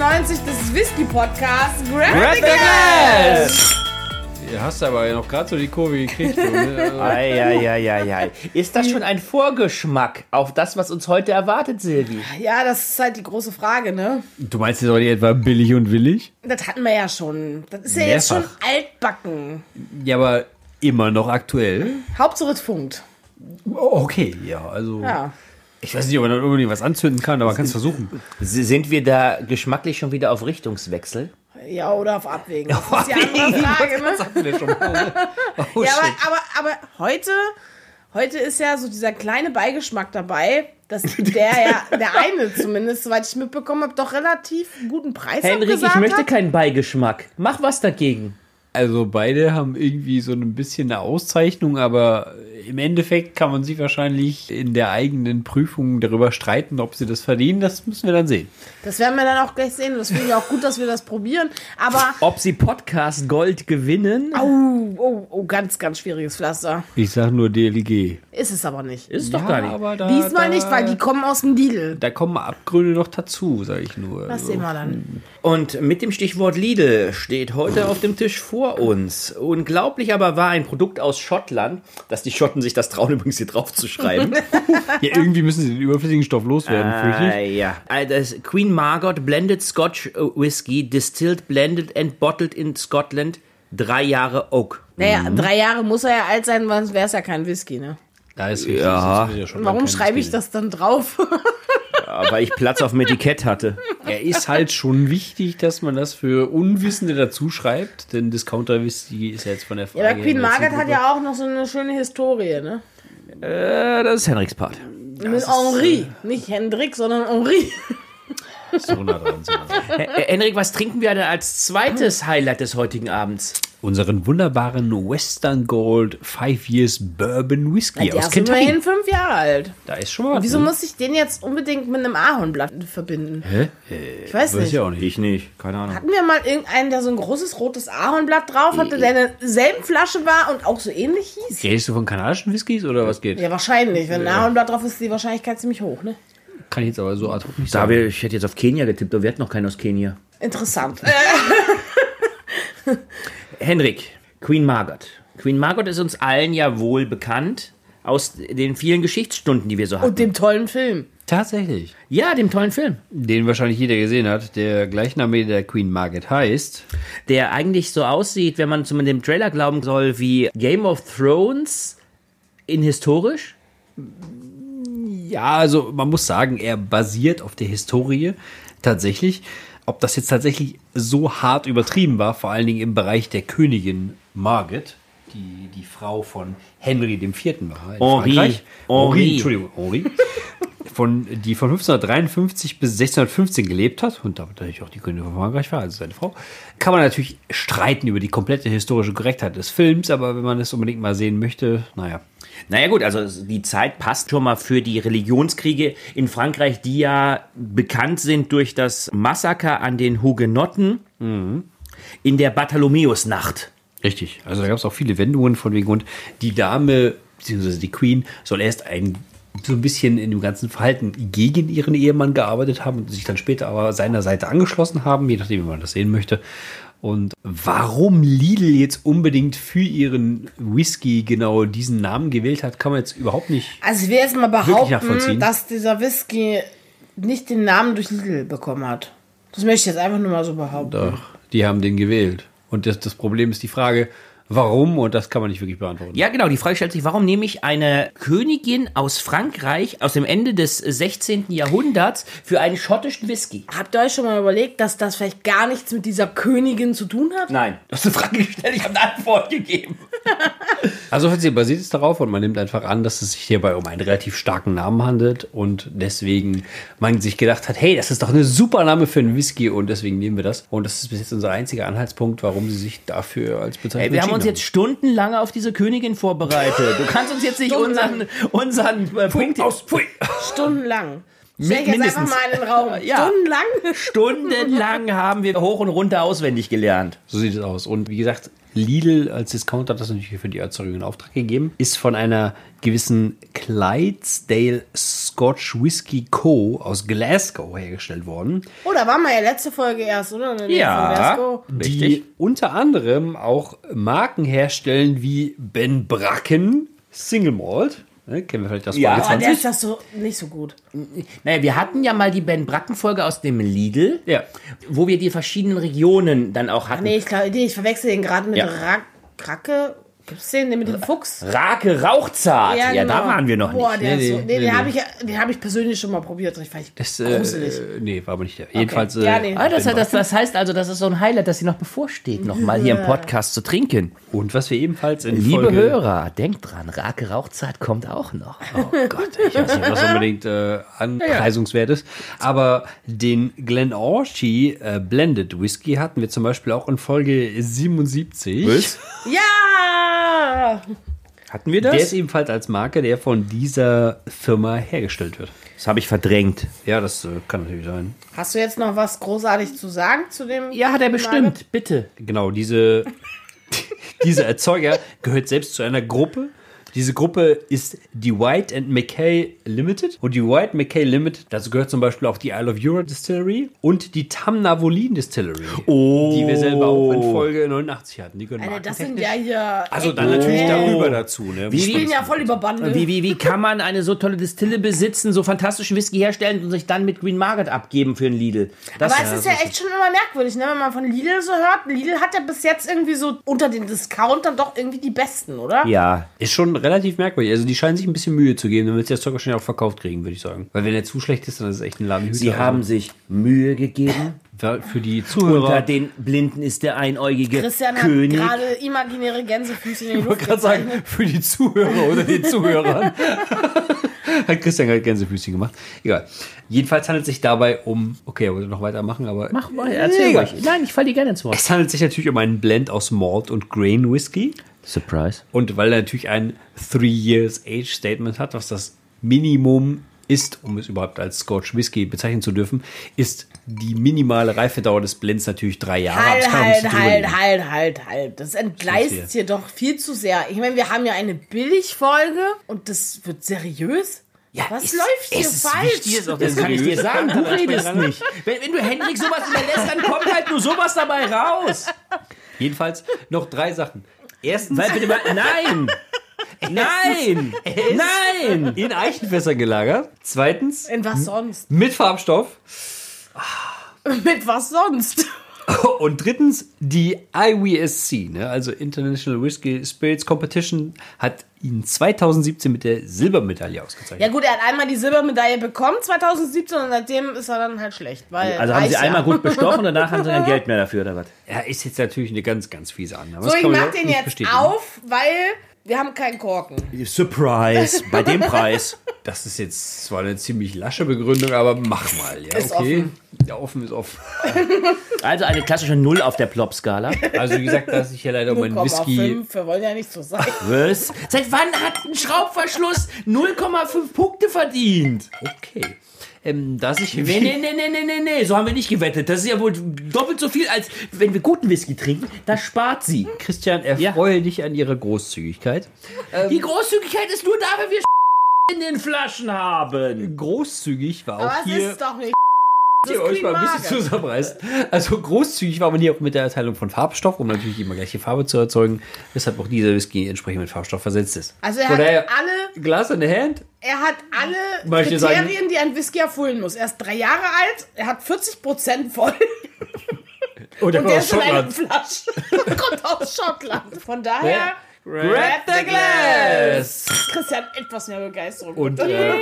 97 des Whisky-Podcasts Grab, Grab the Du hast aber ja noch gerade so die Kurve gekriegt. Eieieiei. Ne? ist das schon ein Vorgeschmack auf das, was uns heute erwartet, Silvi? Ja, das ist halt die große Frage, ne? Du meinst jetzt auch nicht etwa billig und willig? Das hatten wir ja schon. Das ist ja Mehrfach. jetzt schon altbacken. Ja, aber immer noch aktuell. Hauptsache es funkt. Oh, okay, ja, also. Ja. Ich weiß nicht, ob man da unbedingt was anzünden kann, aber man kann es versuchen. Sind wir da geschmacklich schon wieder auf Richtungswechsel? Ja, oder auf Abwägen. Das ist die andere Frage, ne? Oh, Ja, aber, aber, aber heute, heute ist ja so dieser kleine Beigeschmack dabei, dass der ja, der eine zumindest, soweit ich mitbekommen habe, doch relativ guten Preis Henrik, ich möchte hat. keinen Beigeschmack. Mach was dagegen. Also beide haben irgendwie so ein bisschen eine Auszeichnung, aber im Endeffekt kann man sich wahrscheinlich in der eigenen Prüfung darüber streiten, ob sie das verdienen. Das müssen wir dann sehen. Das werden wir dann auch gleich sehen. Das finde ich auch gut, dass wir das probieren. Aber, Ob sie Podcast Gold gewinnen? oh, oh, oh, ganz, ganz schwieriges Pflaster. Ich sag nur DLG. Ist es aber nicht. Ist doch gar nicht. aber da, Diesmal da, nicht, weil die kommen aus dem Lidl. Da kommen Abgründe noch dazu, sage ich nur. Das Also, sehen wir dann. Und mit dem Stichwort Lidl steht heute auf dem Tisch vor uns. Unglaublich aber war ein Produkt aus Schottland, dass die Schotten sich das trauen, übrigens hier drauf zu schreiben. Ja, irgendwie müssen sie den überflüssigen Stoff loswerden, fürchte Ah, ich. ja. Das Queen Margot Blended Scotch äh, Whisky, distilled, blended and bottled in Scotland, drei Jahre Oak. Naja, drei Jahre muss er ja alt sein, sonst wäre es ja kein Whisky, ne? Da ist. Ja. schon Warum schreibe ich das dann drauf? Ja, weil ich Platz auf dem Etikett hatte. Er ist halt schon wichtig, dass man das für Unwissende dazu schreibt, denn Discounter Whisky ist ja jetzt von der Frage. Ja, aber Queen Margaret hat ja auch noch so eine schöne Historie, ne? Äh, das ist Henriks Part. Mit Henri. Nicht Hendrik, sondern Henri. So nah dran, so nah dran. Äh, Henrik, was trinken wir denn als zweites Highlight des heutigen Abends? Unseren wunderbaren Western Gold Five Years Bourbon Whisky Der aus ist immerhin fünf Jahre alt. Da ist schon mal was. Wieso ne? muss ich den jetzt unbedingt mit einem Ahornblatt verbinden? Hä? Ich weiß Weiß nicht. ich auch nicht. Ich nicht, keine Ahnung. Hatten wir mal irgendeinen, der so ein großes rotes Ahornblatt drauf hatte, der in derselben Flasche war und auch so ähnlich hieß? Redest du von kanadischen Whiskys oder was geht? Ja, wahrscheinlich. Wenn ein Ahornblatt drauf ist, ist die Wahrscheinlichkeit ziemlich hoch, ne? Kann ich jetzt aber so ad hoc nicht Da sagen. wir, ich hätte jetzt auf Kenia getippt, aber wir hatten noch keinen aus Kenia. Interessant. Henrik, Queen Margot. Queen Margot ist uns allen ja wohl bekannt aus den vielen Geschichtsstunden, die wir so hatten. Und dem tollen Film. Tatsächlich. ja, dem tollen Film, Den wahrscheinlich jeder gesehen hat, der Gleichname der Queen Margaret heißt. der eigentlich so aussieht, wenn man zumindest dem Trailer glauben soll, wie Game of Thrones in historisch. Ja, also man muss sagen, er basiert auf der Historie tatsächlich. Ob das jetzt tatsächlich so hart übertrieben war, vor allen Dingen im Bereich der Königin Margaret, die die Frau von Henry IV. war in Henri. Frankreich. Henri. Entschuldigung, Henri. Von, die von 1553 bis 1615 gelebt hat und damit natürlich auch die Königin von Frankreich war, also seine Frau, kann man natürlich streiten über die komplette historische Korrektheit des Films, aber wenn man es unbedingt mal sehen möchte, naja. Naja gut, also die Zeit passt schon mal für die Religionskriege in Frankreich, die ja bekannt sind durch das Massaker an den Hugenotten in der Bartholomäusnacht. Richtig. Also da gab es auch viele Wendungen von wegen und die Dame, beziehungsweise die Queen, soll erst ein so ein bisschen in dem ganzen Verhalten gegen ihren Ehemann gearbeitet haben und sich dann später aber seiner Seite angeschlossen haben, je nachdem, wie man das sehen möchte. Und warum Lidl jetzt unbedingt für ihren Whisky genau diesen Namen gewählt hat, kann man jetzt überhaupt nicht. Also ich will jetzt mal behaupten, dass dieser Whisky nicht den Namen durch Lidl bekommen hat. Das möchte ich jetzt einfach nur mal so behaupten. Doch, die haben den gewählt. Und das, das Problem ist die Frage, warum? Und das kann man nicht wirklich beantworten. Ja, genau, die Frage stellt sich, warum nehme ich eine Königin aus Frankreich aus dem Ende des 16. Jahrhunderts für einen schottischen Whisky? Habt ihr euch schon mal überlegt, dass das vielleicht gar nichts mit dieser Königin zu tun hat? Nein, du hast eine Frage gestellt, ich habe eine Antwort gegeben. Also offiziell basiert es darauf und man nimmt einfach an, dass es sich hierbei um einen relativ starken Namen handelt und deswegen man sich gedacht hat, hey, das ist doch eine super Name für einen Whisky und deswegen nehmen wir das. Und das ist bis jetzt unser einziger Anhaltspunkt, warum sie sich dafür als Bezeichnung Ey, wir haben uns jetzt stundenlang auf diese Königin vorbereitet. Du kannst uns jetzt nicht unseren, unseren äh, Punkt aus. Pfui. Stundenlang. Stell ich jetzt mindestens. einfach mal in den Raum. Ja. Stundenlang? Stundenlang haben wir hoch und runter auswendig gelernt. So sieht es aus. Und wie gesagt, Lidl als Discounter hat das natürlich für die Erzeugung in Auftrag gegeben, ist von einer gewissen Clydesdale Scotch Whisky Co. aus Glasgow hergestellt worden, Oh, da waren wir ja letzte Folge erst, oder? Ja. von Glasgow. die Richtig. unter anderem auch Marken herstellen wie Ben Bracken Single Malt. Ne, kennen wir vielleicht aus Ja. Aber der 20. ist das so nicht so gut. Naja, wir hatten ja mal die Ben Bracken-Folge aus dem Lidl, Ja. wo wir die verschiedenen Regionen dann auch hatten. Nee, ich glaube, ich verwechsel den gerade mit Ja. Ra Kracke. Gibt's den, den mit dem Fuchs? Rake Rauchzart. Ja, da genau. waren wir noch Boah, nicht. Der Nee, ist so, nee, nee, den nee. habe ich, ja- den hab ich persönlich schon mal probiert. Ich fand ich Das, äh, gruselig. äh, nee, war aber nicht der. Jedenfalls. Ja, Äh, nee. Ah, das, das, das heißt also, das ist so ein Highlight, das sie noch bevorsteht, noch mal hier im Podcast zu trinken. Und was wir ebenfalls in Liebe Folge, Hörer, denkt dran, Rake Rauchzeit kommt auch noch. Oh Gott, ich weiß nicht, was unbedingt äh, anpreisungswert ist. Aber den Glen Orchie äh, Blended Whisky hatten wir zum Beispiel auch in Folge 77. Ja! Hatten wir Der ist das? ebenfalls als Marke, der von dieser Firma hergestellt wird. Das habe ich verdrängt. Ja, das äh, kann natürlich sein. Hast du jetzt noch was großartig zu sagen zu dem? Ja, hat er bestimmt. Bitte. Genau, diese, dieser Erzeuger gehört selbst zu einer Gruppe. Diese Gruppe ist die White and McKay Limited. Und die White McKay Limited, dazu gehört zum Beispiel auch die Isle of Europe Distillery und die Tamnavolin Distillery. Oh. Die wir selber auch in Folge 89 hatten. Die gehören Alter, das sind ja hier. Also dann natürlich darüber dazu. Ne? Wie- Die spielen ja voll über Bande. Wie, wie, wie kann man eine so tolle Distille besitzen, so fantastischen Whisky herstellen und sich dann mit Green Market abgeben für einen Lidl? Das, Aber es ist ja echt schon immer merkwürdig, ne? wenn man von Lidl so hört. Lidl hat ja bis jetzt irgendwie so unter den Discountern doch irgendwie die besten, oder? ja, Ist schon relativ merkwürdig. Also die scheinen sich ein bisschen Mühe zu geben, damit sie das Zeug wahrscheinlich auch verkauft kriegen, würde ich sagen. Weil wenn er zu schlecht ist, dann ist es echt ein Ladenhüter. sie haben sich Mühe gegeben. Also, für die Unter Zuhörer. den Blinden ist der einäugige Christian König. hat gerade imaginäre Gänsefüße in die Ich wollte gerade sagen, für die Zuhörer oder den Zuhörern. Hat Christian gerade Gänsefüßchen gemacht. Egal. Jedenfalls handelt es sich dabei um. Okay, er wollte noch weitermachen, aber. Mach mal, erzähl ruhig. Nein, ich falle dir gerne ins Wort. Es handelt sich natürlich um einen Blend aus Malt und Grain Whisky. Surprise. Und weil er natürlich ein Three Years Age Statement hat, was das Minimum ist, um es überhaupt als Scotch Whisky bezeichnen zu dürfen, ist die minimale Reifedauer des Blends natürlich drei Jahre. Halt, halt, halt, halt, halt, halt. Das entgleist hier doch viel zu sehr. Ich meine, wir haben ja eine Billigfolge und das wird seriös. Was es- läuft hier ist falsch? wichtig, ist auch das kann ich dir sagen. Du redest nicht. Wenn, wenn du Hendrik sowas überlässt, dann kommt halt nur sowas dabei raus. Jedenfalls noch drei Sachen. Erstens, Weil bitte mal, nein! Nein! Nein! in Eichenfässern gelagert. Zweitens, In was sonst? mit Farbstoff. Mit was sonst? Und drittens, die IWSC, ne, also International Whiskey Spirits Competition, hat ihn 2017 mit der Silbermedaille ausgezeichnet. Ja gut, er hat einmal die Silbermedaille bekommen 2017 und seitdem ist er dann halt schlecht. Weil Also haben sie ja. einmal gut bestochen und danach haben sie kein Geld mehr dafür, oder was? Er ist jetzt natürlich eine ganz, ganz fiese Annahme. So, ich mach den jetzt auf, weil wir haben keinen Korken. Surprise! Bei dem Preis. Das ist jetzt zwar eine ziemlich lasche Begründung, aber mach mal, ja, Ist okay. offen. Ja, offen ist offen. Also eine klassische Null auf der Plop-Skala. Also wie gesagt, dass ich ja leider um einen Whisky. 0,5, wir wollen ja nicht so sein. Was? Seit wann hat ein Schraubverschluss 0,5 Punkte verdient? Okay. Ähm, dass ich Nee, nee, nee, nee, nee, nee, nee, so haben wir nicht gewettet. Das ist ja wohl doppelt so viel, als wenn wir guten Whisky trinken. Das spart sie. Christian, erfreue dich an ihrer Großzügigkeit. Die Großzügigkeit ist nur da, wenn wir in den Flaschen haben. Großzügig war auch Aber es hier. ist doch nicht. Ihr euch mal ein bisschen Market. zusammenreißt. Also großzügig war man hier auch mit der Erteilung von Farbstoff, um natürlich immer gleiche Farbe zu erzeugen, weshalb auch dieser Whisky entsprechend mit Farbstoff versetzt ist. Also er Von hat daher, alle, Glas in der Hand, er hat alle Möchte Kriterien, sagen- die ein Whisky erfüllen muss. Er ist drei Jahre alt, er hat 40 Prozent voll und der und der ist in einer Flasche. Kommt aus Schottland. Von daher, Grab the glass! Christian etwas mehr Begeisterung. Und äh,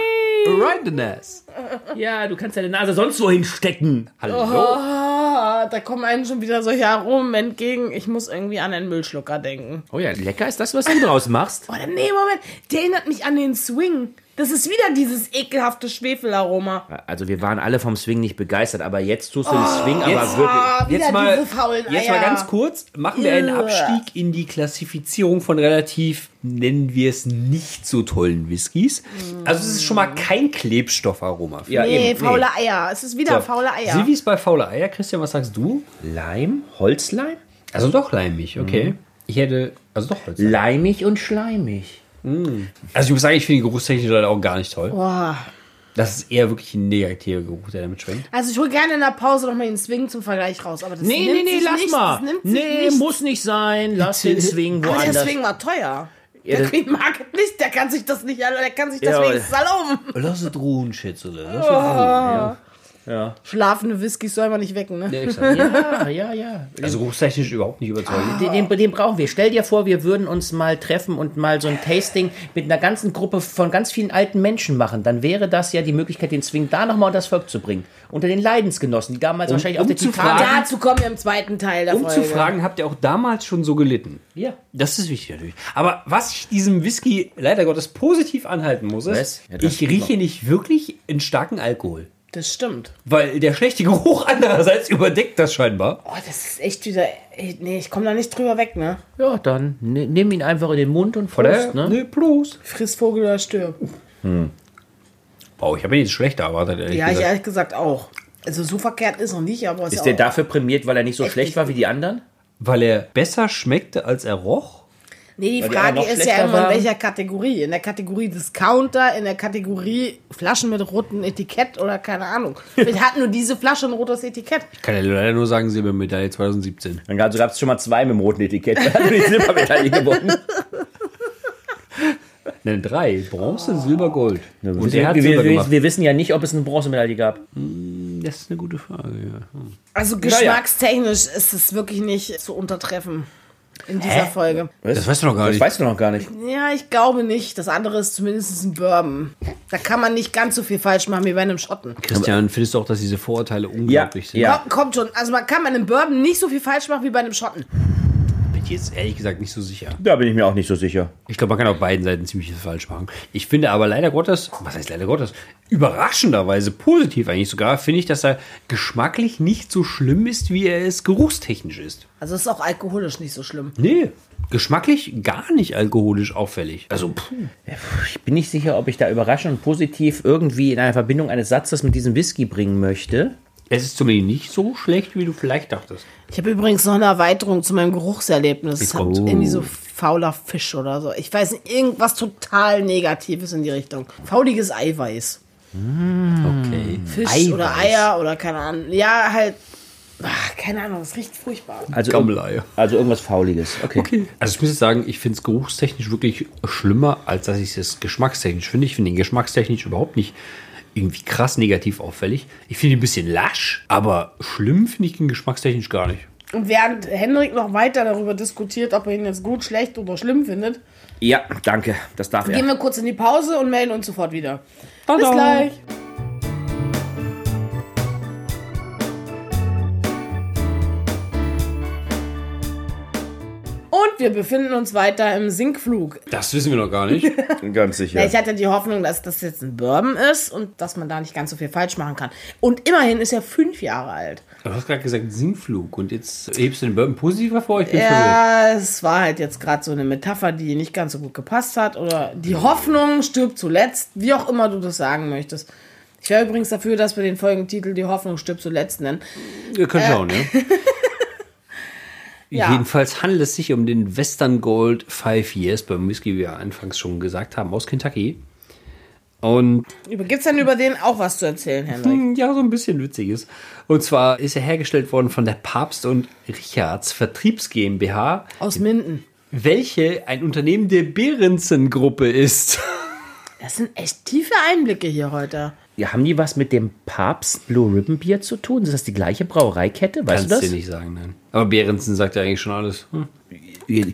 right the nest. Ja, du kannst deine Nase sonst wohin stecken. Hallo. Ah, da kommen einem schon wieder solche Aromen entgegen. Ich muss irgendwie an einen Müllschlucker denken. Oh ja, lecker ist das, was du draus machst. Oder nee, Moment, der erinnert mich an den Swing. Das ist wieder dieses ekelhafte Schwefelaroma. Also wir waren alle vom Swing nicht begeistert, aber jetzt tust du den Swing aber jetzt- wirklich... Wieder Jetzt mal, diese faulen jetzt mal ganz kurz, machen wir einen. Abstieg in die Klassifizierung von relativ, nennen wir es, nicht so tollen Whiskys. Also es ist schon mal kein Klebstoffaroma. Ja, Nee, eben, faule Eier. Es ist wieder So. faule Eier. Wie es bei faule Eier, Christian, was sagst du? Leim? Holzleim? Also doch leimig, okay. Ich hätte, also doch Holz. Leimig und schleimig. Also ich muss sagen, ich finde die Geruchstechnik leider auch gar nicht toll. Boah. Das ist eher wirklich ein negativer Geruch, der damit schwenkt. Also ich hole gerne in der Pause noch mal den Swing zum Vergleich raus. Aber das Nee, nimmt nee, nee, sich lass nichts, mal. Nee, nichts. muss nicht sein. Lass den Swing Aber der woanders. Swing war teuer. Ja, der Queen Market nicht, der kann sich das nicht, der kann sich das Ja, wenigstens erlauben. Lass es ruhen, Schätzele. Lass Oh. es ruhen. Ja. Schlafende Whiskys soll man nicht wecken, ne? Ja, ja, ja, ja. Also geruchstechnisch überhaupt nicht überzeugend. Den, den, den brauchen wir. Stell dir vor, wir würden uns mal treffen und mal so ein Tasting mit einer ganzen Gruppe von ganz vielen alten Menschen machen. Dann wäre das ja die Möglichkeit, den Swing da nochmal unter das Volk zu bringen. Unter den Leidensgenossen, die damals wahrscheinlich auf um der zu Titanic... fragen- Dazu kommen wir im zweiten Teil der Um Folge. zu fragen, habt ihr auch damals schon so gelitten? Ja. Das ist wichtig natürlich. Aber was ich diesem Whisky leider Gottes positiv anhalten muss, ist, Ja, ich rieche nicht wirklich einen starken Alkohol. Das stimmt. Weil der schlechte Geruch andererseits überdeckt das scheinbar. Oh, das ist echt wieder. Nee, ich komme da nicht drüber weg, ne? Ja, dann ne, nimm ihn einfach in den Mund und? Prost, ne? Ne, Prost. Friss Vogel oder stirb. Oh, ich habe ihn jetzt schlechter erwartet, ehrlich Ja, ich gesagt. ehrlich gesagt auch. Also so verkehrt ist noch nicht, aber es Ist ist der dafür prämiert, weil er nicht so Echt schlecht war wie die anderen? Weil er besser schmeckte, als er roch? Nee, die die Frage noch ist ja immer, in welcher Kategorie. In der Kategorie Discounter, in der Kategorie Flaschen mit rotem Etikett oder keine Ahnung. Vielleicht hat nur diese Flasche ein rotes Etikett. Ich kann ja leider nur sagen, Silbermedaille 2017. Dann gab es schon mal zwei mit dem roten Etikett. Da hat die Silbermedaille gewonnen. Ne, drei. Bronze, Silber, Gold. Und wir, er hat wir, Silber wir, gemacht. wir wissen ja nicht, ob es eine Bronzemedaille gab. Das ist eine gute Frage, ja. Hm. Also geschmackstechnisch ist es wirklich nicht zu untertreffen in dieser Folge. Das weißt du noch gar Das nicht. weißt du noch gar nicht. Ja, ich glaube nicht. Das andere ist zumindest ein Bourbon. Da kann man nicht ganz so viel falsch machen wie bei einem Schotten. Christian, findest du auch, dass diese Vorurteile unglaublich sind? Ja. Kommt, kommt schon. Also man kann bei einem Bourbon nicht so viel falsch machen wie bei einem Schotten. Ich jetzt ehrlich gesagt nicht so sicher. Da bin ich mir auch nicht so sicher. Ich glaube, man kann auf beiden Seiten ziemlich viel falsch machen. Ich finde aber leider Gottes, was heißt leider Gottes, überraschenderweise positiv eigentlich sogar, finde ich, dass er geschmacklich nicht so schlimm ist, wie er es geruchstechnisch ist. Also ist auch alkoholisch nicht so schlimm. Nee, geschmacklich gar nicht alkoholisch auffällig. Also, puh. Ich bin nicht sicher, ob ich da überraschend und positiv irgendwie in einer Verbindung eines Satzes mit diesem Whisky bringen möchte. Es ist zumindest nicht so schlecht, wie du vielleicht dachtest. Ich habe übrigens noch eine Erweiterung zu meinem Geruchserlebnis. Es hat kommt. irgendwie so fauler Fisch oder so. Ich weiß nicht, irgendwas total Negatives in die Richtung. Fauliges Eiweiß. Okay. Fisch Eiweiß. oder Eier oder keine Ahnung. Ja, halt. Ach, keine Ahnung, das riecht furchtbar. Also, Gammeleier. also irgendwas Fauliges. Okay. Okay. Also ich muss jetzt sagen, ich finde es geruchstechnisch wirklich schlimmer, als dass ich es geschmackstechnisch finde. Ich finde den geschmackstechnisch überhaupt nicht irgendwie krass negativ auffällig. Ich finde ihn ein bisschen lasch, aber schlimm finde ich ihn geschmackstechnisch gar nicht. Und während Henrik noch weiter darüber diskutiert, ob er ihn jetzt gut, schlecht oder schlimm findet, Ja, danke. Das darf gehen er. wir kurz in die Pause und melden uns sofort wieder. Bis Tada. gleich. Wir befinden uns weiter im Sinkflug. Das wissen wir noch gar nicht. Ganz sicher. Ja, ich hatte die Hoffnung, dass das jetzt ein Bourbon ist und dass man da nicht ganz so viel falsch machen kann. Und immerhin ist er fünf Jahre alt. Du hast gerade gesagt Sinkflug und jetzt hebst du den Bourbon positiv hervor. Ich bin verwirrt. Ja, es war halt jetzt gerade so eine Metapher, die nicht ganz so gut gepasst hat. Oder die Hoffnung stirbt zuletzt, wie auch immer du das sagen möchtest. Ich wäre übrigens dafür, dass wir den Folgentitel Die Hoffnung stirbt zuletzt nennen. Wir können schauen, ja. Ja. Jedenfalls handelt es sich um den Western Gold Five Years beim Whisky, wie wir anfangs schon gesagt haben, aus Kentucky. Und Gibt es denn über den auch was zu erzählen, Henrik? Hm, Ja, so ein bisschen witziges. Und zwar ist er hergestellt worden von der Papst und Richards Vertriebs GmbH, Aus Minden. welche ein Unternehmen der Behrensen-Gruppe ist. Das sind echt tiefe Einblicke hier heute. Haben die was mit dem Papst Blue Ribbon Bier zu tun? Ist das die gleiche Brauereikette? Weißt Kannst du dir das? nicht sagen, nein. Aber Behrensen sagt ja eigentlich schon alles. Hm.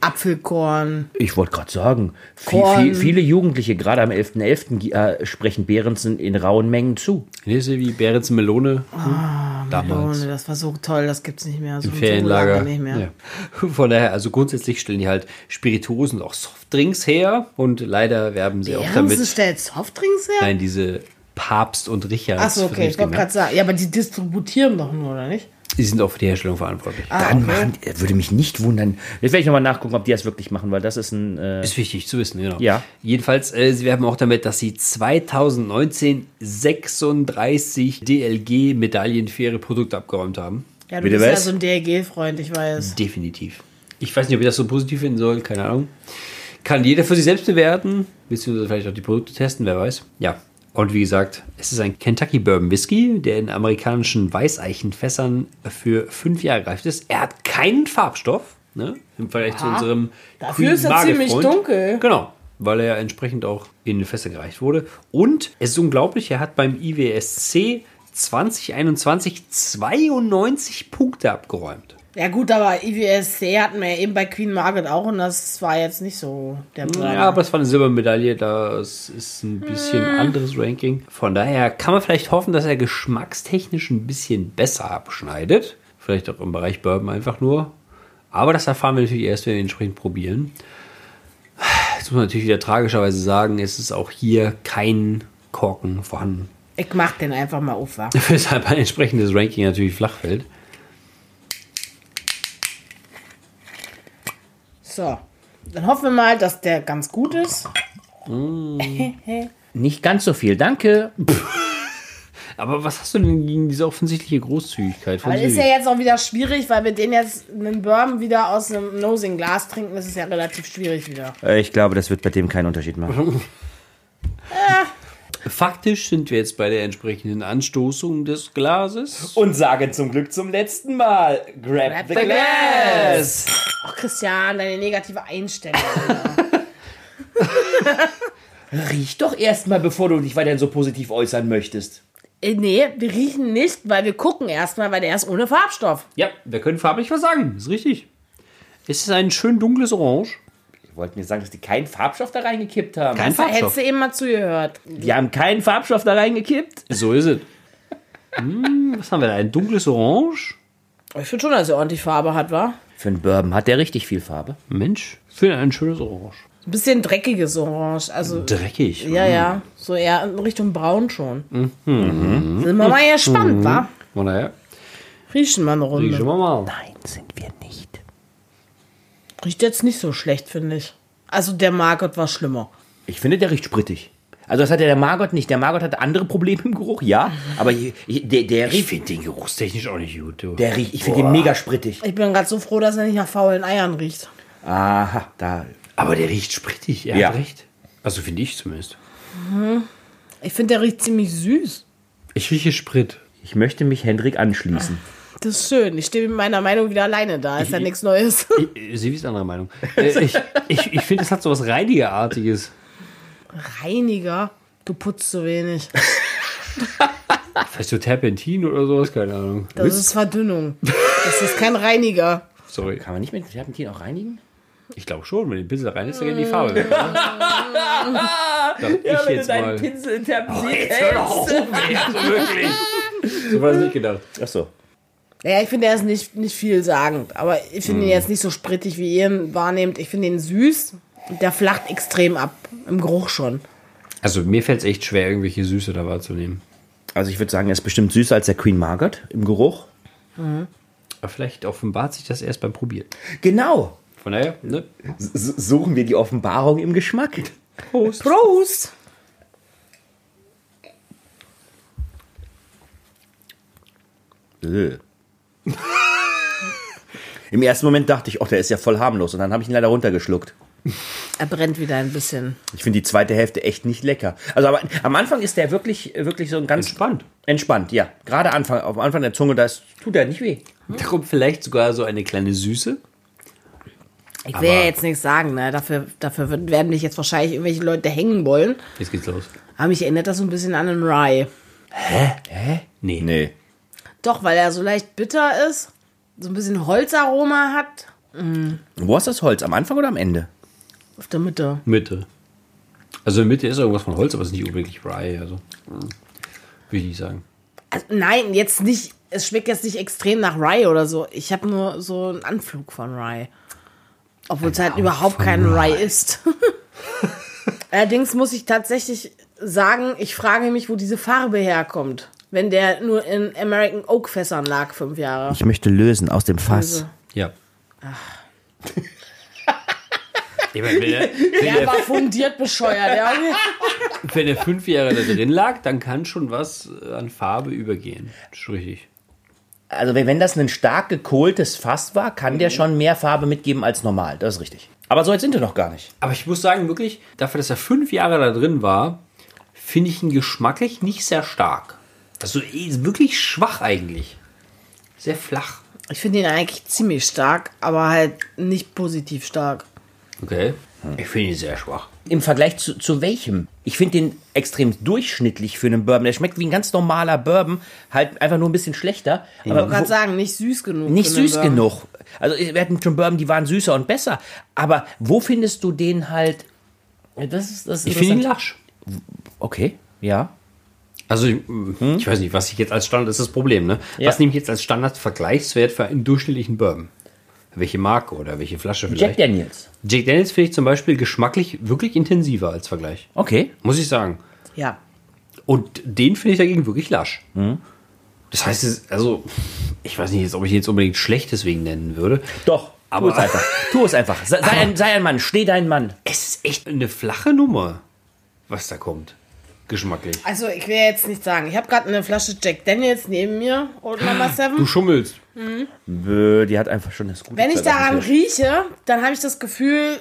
Apfelkorn. Ich wollte gerade sagen, viel, viel, viele Jugendliche, gerade am 11.11., äh, sprechen Behrensen in rauen Mengen zu. Lese wie Behrensen Melone. Hm. Oh, Damals. das war so toll, das gibt's nicht mehr. So, Im Ferienlager. So lange nicht mehr. Ja. Von daher, also grundsätzlich stellen die halt Spirituosen auch Softdrinks her und leider werben sie auch Behrensen damit. stellt Softdrinks her? Nein, diese Papst und Richards. Achso, okay, ich wollte gerade sagen. Ja, aber die distributieren doch nur, oder nicht? Die sind auch für die Herstellung verantwortlich. Dann okay. machen, äh, würde mich nicht wundern. Jetzt werde ich nochmal nachgucken, ob die das wirklich machen, weil das ist ein. Äh, Ist wichtig zu wissen, genau. Ja. Jedenfalls, äh, sie werben auch damit, dass sie 2019 36 DLG-Medaillen für ihre Produkte abgeräumt haben. Ja, du Bitte bist ja was? so ein DLG-Freund, ich weiß. Definitiv. Ich weiß nicht, ob ich das so positiv finden soll, keine Ahnung. Kann jeder für sich selbst bewerten, beziehungsweise vielleicht auch die Produkte testen, wer weiß. Ja. Und wie gesagt, es ist ein Kentucky Bourbon Whisky, der in amerikanischen Weißeichenfässern für fünf Jahre reift ist. Er hat keinen Farbstoff, ne? Im Vergleich zu unserem Dafür ist er ziemlich dunkel. Genau, weil er entsprechend auch in die Fässer gereicht wurde. Und es ist unglaublich, er hat beim IWSC 2021 92 Punkte abgeräumt. Ja gut, aber IWSC hatten wir ja eben bei Queen Margaret auch und das war jetzt nicht so der Burner. Ja, aber es war eine Silbermedaille, das ist ein bisschen anderes Ranking. Von daher kann man vielleicht hoffen, dass er geschmackstechnisch ein bisschen besser abschneidet. Vielleicht auch im Bereich Bourbon einfach nur. Aber das erfahren wir natürlich erst, wenn wir ihn entsprechend probieren. Jetzt muss man natürlich wieder tragischerweise sagen, es ist auch hier kein Korken vorhanden. Ich mach den einfach mal auf, wa? Weshalb ein entsprechendes Ranking natürlich flach fällt. So. Dann hoffen wir mal, dass der ganz gut ist. Nicht ganz so viel, danke. Aber was hast du denn gegen diese offensichtliche Großzügigkeit von Aber ist ja jetzt auch wieder schwierig, weil wir den jetzt einen Bourbon wieder aus einem Nosing-Glas trinken. Das ist ja relativ schwierig wieder. Äh, Ich glaube, das wird bei dem keinen Unterschied machen. Faktisch sind wir jetzt bei der entsprechenden Anstoßung des Glases. Und sagen zum Glück zum letzten Mal: Grab, the glass. Ach, Christian, deine negative Einstellung. Riech doch erstmal, bevor du dich weiterhin so positiv äußern möchtest. Äh, nee, wir riechen nicht, weil wir gucken erstmal, weil der ist ohne Farbstoff. Ja, wir können farblich was sagen. Ist richtig. Es ist ein schön dunkles Orange. Die wollten mir sagen, dass die keinen Farbstoff da reingekippt haben. Kein Da hättest Farbstoff. du eben mal zugehört. Die haben keinen Farbstoff da reingekippt. So ist es. Hm, was haben wir da? Ein dunkles Orange? Ich finde schon, dass er ordentlich Farbe hat, wa? Für einen Bourbon hat der richtig viel Farbe. Mensch, für ein schönes Orange. Ein bisschen dreckiges Orange. Also, Dreckig. ja, ja. So eher in Richtung braun schon. Sind wir mal gespannt, wa? Von daher, Riechen wir eine Runde. riechen wir mal. Nein, sind wir nicht. Riecht jetzt nicht so schlecht, finde ich. Also der Margot war schlimmer. Ich finde, der riecht sprittig. Also das hat ja der Margot nicht. Der Margot hatte andere Probleme im Geruch, ja. Aber ich, ich, der, der Ich riecht, finde den geruchstechnisch auch nicht gut. Du. der riecht, ich finde den mega sprittig. Ich bin gerade so froh, dass er nicht nach faulen Eiern riecht. Aha, da. Aber der riecht sprittig, er Ja. hat recht. Also finde ich zumindest. Ich finde, der riecht ziemlich süß. Ich rieche Sprit. Ich möchte mich Hendrik anschließen. Das ist schön. Ich stehe mit meiner Meinung wieder alleine da. Ist ja nichts Neues. Ich, Sie ist anderer Meinung. Äh, ich ich, ich finde, es hat so was Reinigerartiges. Reiniger. Du putzt zu wenig. Vielleicht so Terpentin oder sowas, keine Ahnung. Das ist Verdünnung. Das ist kein Reiniger. Sorry. Kann man nicht mit Terpentin auch reinigen? Ich glaube schon, wenn du den Pinsel rein ist, dann geht die Farbe weg. Oder? Dachte ich jetzt mal. Pinsel in Terpentin Jetzt hör doch auf, ey, also wirklich. So war das nicht gedacht. Ach so. Ja, ich finde, er ist nicht, nicht viel sagend. Aber ich finde ihn jetzt nicht so sprittig, wie ihr ihn wahrnehmt. Ich finde ihn süß. Der flacht extrem ab. Im Geruch schon. Also mir fällt es echt schwer, irgendwelche Süße da wahrzunehmen. Also ich würde sagen, er ist bestimmt süßer als der Queen Margaret im Geruch. Aber vielleicht offenbart sich das erst beim Probieren. Genau. Von daher, ne? S suchen wir die Offenbarung im Geschmack. Prost. Prost! Äh. Im ersten Moment dachte ich, oh, der ist ja voll harmlos. Und dann habe ich ihn leider runtergeschluckt. Er brennt wieder ein bisschen. Ich finde die zweite Hälfte echt nicht lecker. Also aber am Anfang ist der wirklich, wirklich so ein ganz Entspannt. Entspannt, ja. Gerade Anfang, auf Anfang der Zunge, das tut er nicht weh. Da kommt vielleicht sogar so eine kleine Süße. Ich will ja jetzt nichts sagen, ne? Dafür, dafür werden mich jetzt wahrscheinlich irgendwelche Leute hängen wollen. Jetzt geht's los. Aber mich erinnert das so ein bisschen an einen Rye. Nee. Nee. Doch, weil er so leicht bitter ist, so ein bisschen Holzaroma hat. Wo ist das Holz? Am Anfang oder am Ende? Auf der Mitte. Mitte. Also in der Mitte ist irgendwas von Holz, aber es ist nicht unbedingt Rye. Also, hm, will ich nicht sagen. Also, nein, jetzt nicht. Es schmeckt jetzt nicht extrem nach Rye oder so. Ich habe nur so einen Anflug von Rye. Obwohl es halt überhaupt kein Rye ist. Allerdings muss ich tatsächlich sagen, ich frage mich, wo diese Farbe herkommt. Wenn der nur in American Oak Fässern lag, fünf Jahre. Ich möchte lösen aus dem Fass. Ja. Ich meine, wenn, er, wenn, Der war er, fundiert bescheuert. Ja. wenn er fünf Jahre da drin lag, dann kann schon was an Farbe übergehen. Das ist richtig. Also wenn wenn das ein stark gekohltes Fass war, kann der schon mehr Farbe mitgeben als normal. Das ist richtig. Aber so weit sind wir noch gar nicht. Aber ich muss sagen, wirklich, dafür, dass er fünf Jahre da drin war, finde ich ihn geschmacklich nicht sehr stark. Also eh, wirklich schwach eigentlich. Sehr flach. Ich finde ihn eigentlich ziemlich stark, aber halt nicht positiv stark. Okay. Ich finde ihn sehr schwach. Im Vergleich zu, zu welchem? Ich finde den extrem durchschnittlich für einen Bourbon. Der schmeckt wie ein ganz normaler Bourbon, halt einfach nur ein bisschen schlechter. Ich Aber wollte gerade sagen, nicht süß genug. nicht süß Bourbon. genug. Also wir hatten schon Bourbon, die waren süßer und besser. Aber wo findest du den halt? Das ist, das ist Ich finde ihn lasch. Okay, ja. Also, ich, ich weiß nicht, was ich jetzt als Standard, das ist das Problem, ne? Ja. Was nehme ich jetzt als Standard-Vergleichswert für einen durchschnittlichen Bourbon? Welche Marke oder welche Flasche Jack vielleicht? Daniels. Jack Daniels finde ich zum Beispiel geschmacklich wirklich intensiver als Vergleich. Okay. Muss ich sagen. Ja. Und den finde ich dagegen wirklich lasch. Das heißt, also, ich weiß nicht jetzt, ob ich ihn jetzt unbedingt schlecht deswegen nennen würde. Doch, Aber- tu es einfach. Tu es einfach. Sei, sei, ein, sei ein Mann, steh dein Mann. Es ist echt eine flache Nummer, was da kommt. Geschmacklich. Also ich will jetzt nicht sagen, ich habe gerade eine Flasche Jack Daniels neben mir, Old Number Du 7. schummelst. Bö, die hat einfach schon das gute Wenn ich daran rieche, dann habe ich das Gefühl,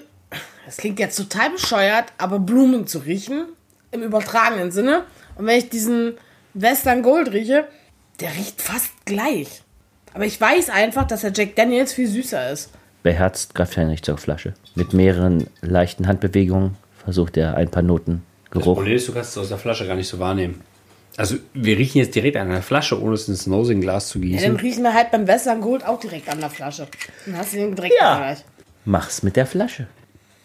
das klingt jetzt total bescheuert, aber Blumen zu riechen, im übertragenen Sinne. Und wenn ich diesen Western Gold rieche, der riecht fast gleich. Aber ich weiß einfach, dass der Jack Daniels viel süßer ist. Beherzt greift Heinrich zur Flasche. Mit mehreren leichten Handbewegungen versucht er ein paar Noten Geruch. Problem ist, du kannst es aus der Flasche gar nicht so wahrnehmen. Also, wir riechen jetzt direkt an der Flasche, ohne es ins Nosing-Glas zu Ja, gießen. dann riechen wir halt beim Western Gold auch direkt an der Flasche. Dann hast du den direkt Ja. gleich. Mach's mit der Flasche.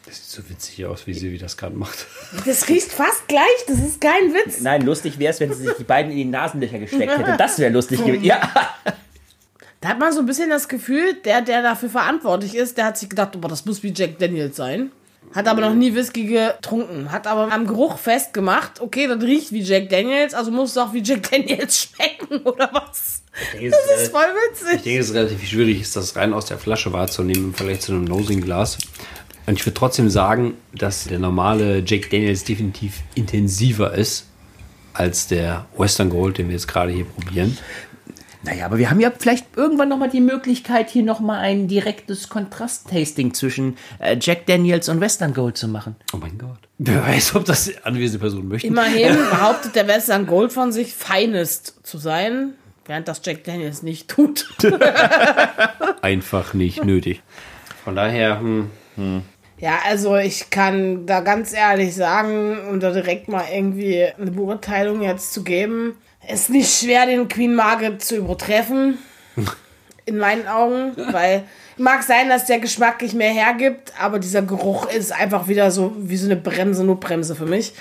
Das sieht so witzig aus, wie sie wie das gerade macht. Das riecht fast gleich, das ist kein Witz. Nein, lustig wäre es, wenn sie sich die beiden in die Nasenlöcher gesteckt hätte. Das wäre lustig gewesen. Ja. Da hat man so ein bisschen das Gefühl, der, der dafür verantwortlich ist, der hat sich gedacht, oh, das muss wie Jack Daniels sein. Hat aber noch nie Whisky getrunken. Hat aber am Geruch festgemacht, okay, das riecht wie Jack Daniels, also muss es auch wie Jack Daniels schmecken, oder was? Das ist voll Ich witzig. denke, es ist relativ schwierig, ist das rein aus der Flasche wahrzunehmen im Vergleich zu einem Nosing-Glas. Und ich würde trotzdem sagen, dass der normale Jack Daniels definitiv intensiver ist als der Western Gold, den wir jetzt gerade hier probieren. Naja, aber wir haben ja vielleicht irgendwann nochmal die Möglichkeit, hier nochmal ein direktes Kontrast-Tasting zwischen äh, Jack Daniels und Western Gold zu machen. Oh mein Gott. Wer weiß, ob das anwesende Personen möchten. Immerhin behauptet der Western Gold von sich, feinest zu sein, während das Jack Daniels nicht tut. Einfach nicht nötig. Von daher, hm, Ja, also ich kann da ganz ehrlich sagen, um da direkt mal irgendwie eine Beurteilung jetzt zu geben, ist nicht schwer, den Queen Margaret zu übertreffen. In meinen Augen, weil mag sein, dass der geschmacklich mehr hergibt, aber dieser Geruch ist einfach wieder so wie so eine Bremse, nur Bremse für mich.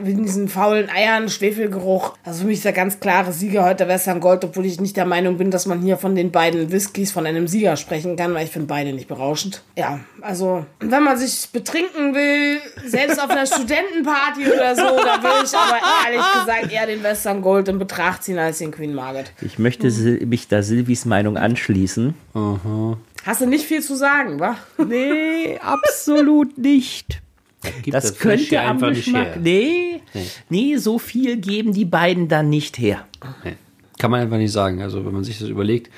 Wie in diesen faulen Eiern, Schwefelgeruch. Also für mich ist der ganz klare Sieger heute der Western Gold, obwohl ich nicht der Meinung bin, dass man hier von den beiden Whiskys von einem Sieger sprechen kann, weil ich finde beide nicht berauschend. Ja, also wenn man sich betrinken will, selbst auf einer Studentenparty oder so, da will ich aber ehrlich gesagt eher den Western Gold in Betracht ziehen als den Queen Margaret. Ich möchte Sil mich da Silvis Meinung anschließen. Hast du nicht viel zu sagen, wa? Nee, absolut nicht. Gibt Das, Fläschchen könnte am einfach nicht Geschmack. her. Nee, nee, so viel geben die beiden dann nicht her. Nee, Kann man einfach nicht sagen. Also, wenn man sich das überlegt,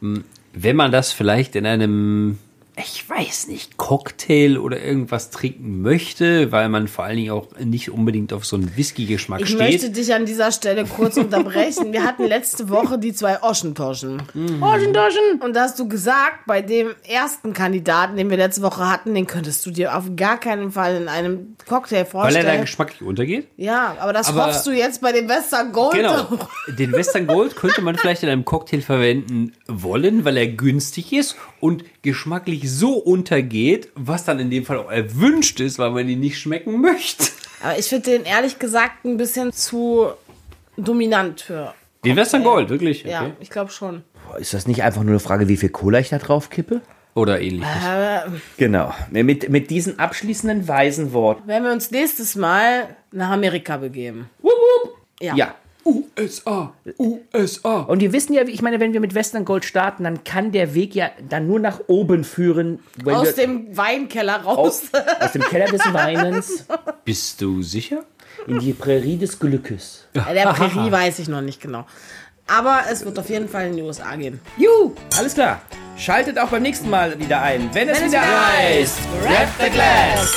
mh, wenn man das vielleicht in einem, ich weiß nicht, Cocktail oder irgendwas trinken möchte, weil man vor allen Dingen auch nicht unbedingt auf so einen Whisky-Geschmack Ich steht. möchte dich an dieser Stelle kurz unterbrechen. Wir hatten letzte Woche die zwei Oschentoschen. Oschentoschen! Und da hast du gesagt, bei dem ersten Kandidaten, den wir letzte Woche hatten, den könntest du dir auf gar keinen Fall in einem Cocktail weil er vorstellen. da geschmacklich untergeht. ja, aber das Aber- hoffst du jetzt bei dem Western Gold. Genau. auch. Den Western Gold könnte man vielleicht in einem Cocktail verwenden wollen, weil er günstig ist und geschmacklich so untergeht, was dann in dem Fall auch erwünscht ist, weil man ihn nicht schmecken möchte. Aber ich finde den ehrlich gesagt ein bisschen zu dominant für. Den Western Gold, wirklich. Ja, Okay. ich glaube schon. Ist das nicht einfach nur eine Frage, wie viel Cola ich da drauf kippe? Oder ähnliches. Genau. Mit, mit diesen abschließenden weisen Worten. Wenn wir uns nächstes Mal nach Amerika begeben. Ja. Ja. USA, USA. Und wir wissen ja, wie- ich meine, wenn wir mit Western Gold starten, dann kann der Weg ja dann nur nach oben führen. Wenn Aus wir dem Weinkeller raus. aus, aus dem Keller des Weinens Bist du sicher? in die Prärie des Glückes. Ja, der Prärie weiß ich noch nicht genau. Aber es wird auf jeden Fall in die USA gehen. Juhu, alles klar. Schaltet auch beim nächsten Mal wieder ein, wenn, es Wenn es wieder wieder heißt, Grab the Glass.